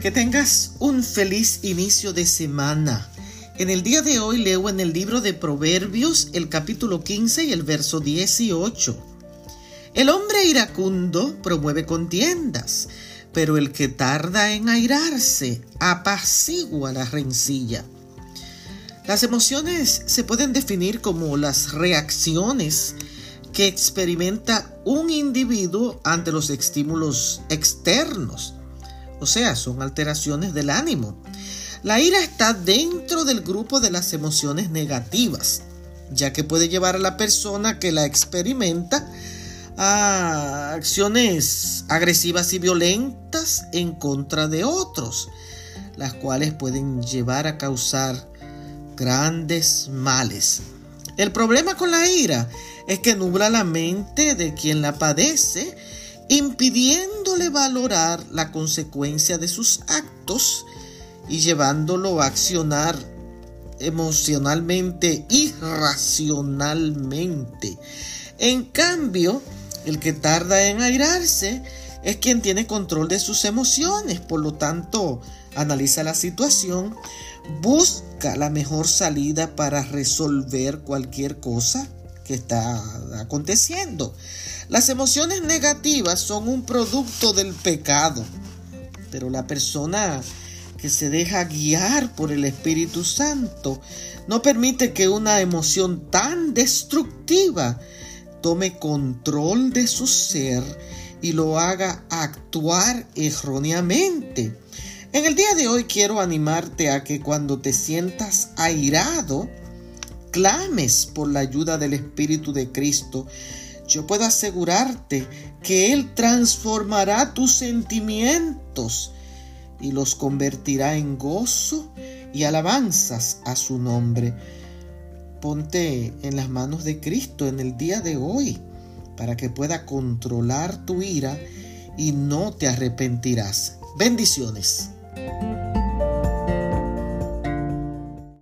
Que tengas un feliz inicio de semana. En el día de hoy leo en el libro de Proverbios el capítulo 15 y el verso 18. El hombre iracundo promueve contiendas, pero el que tarda en airarse apacigua la rencilla. Las emociones se pueden definir como las reacciones que experimenta un individuo ante los estímulos externos o sea, son alteraciones del ánimo. La ira está dentro del grupo de las emociones negativas, ya que puede llevar a la persona que la experimenta a acciones agresivas y violentas en contra de otros, las cuales pueden llevar a causar grandes males. El problema con la ira es que nubla la mente de quien la padece impidiéndole valorar la consecuencia de sus actos y llevándolo a accionar emocionalmente y racionalmente. En cambio, el que tarda en airarse es quien tiene control de sus emociones, por lo tanto, analiza la situación, busca la mejor salida para resolver cualquier cosa está aconteciendo. Las emociones negativas son un producto del pecado, pero la persona que se deja guiar por el Espíritu Santo no permite que una emoción tan destructiva tome control de su ser y lo haga actuar erróneamente. En el día de hoy quiero animarte a que cuando te sientas airado, clames por la ayuda del Espíritu de Cristo yo puedo asegurarte que Él transformará tus sentimientos y los convertirá en gozo y alabanzas a su nombre. Ponte en las manos de Cristo en el día de hoy para que pueda controlar tu ira y no te arrepentirás. Bendiciones.